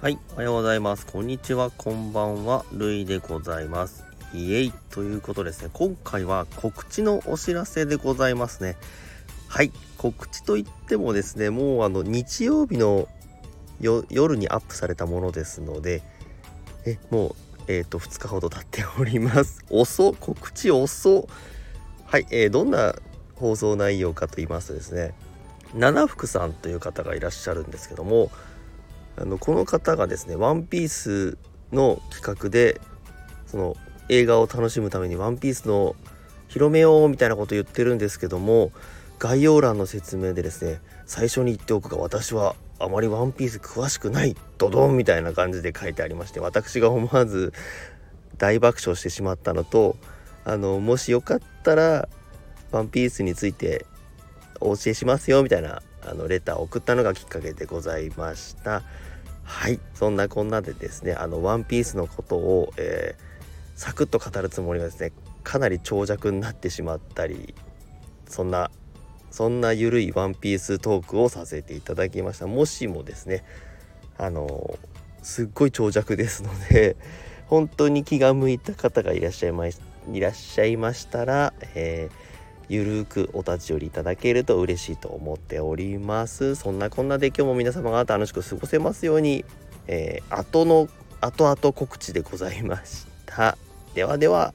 はい、おはようございます。こんにちは、こんばんは、るいでございます。イエイということですね、今回は告知のお知らせでございますね。はい、告知といってもですね、もうあの日曜日の夜にアップされたものですので、えもう、えーと、2日ほど経っております。遅告知遅はい、えー、どんな放送内容かと言いますとですね、七福さんという方がいらっしゃるんですけども、あのこの方がですね「ワンピースの企画でその映画を楽しむために「ワンピースの広めようみたいなこと言ってるんですけども概要欄の説明でですね最初に言っておくが私はあまりワンピース詳しくないドドンみたいな感じで書いてありまして私が思わず大爆笑してしまったのとあのもしよかったらワンピースについてお教えしますよみたいなあのレターを送ったのがきっかけでございました。はい。そんなこんなでですねあのワンピースのことを、えー、サクッと語るつもりがですねかなり長尺になってしまったりそんなそんなゆるいワンピーストークをさせていただきました。もしもですねあのすっごい長尺ですので本当に気が向いた方がいらっしゃいまいらっしゃいましたら、えーゆるくお立ち寄りいただけると嬉しいと思っております。そんなこんなで今日も皆様が楽しく過ごせますように、えー、後の後々告知でございました。ではでは。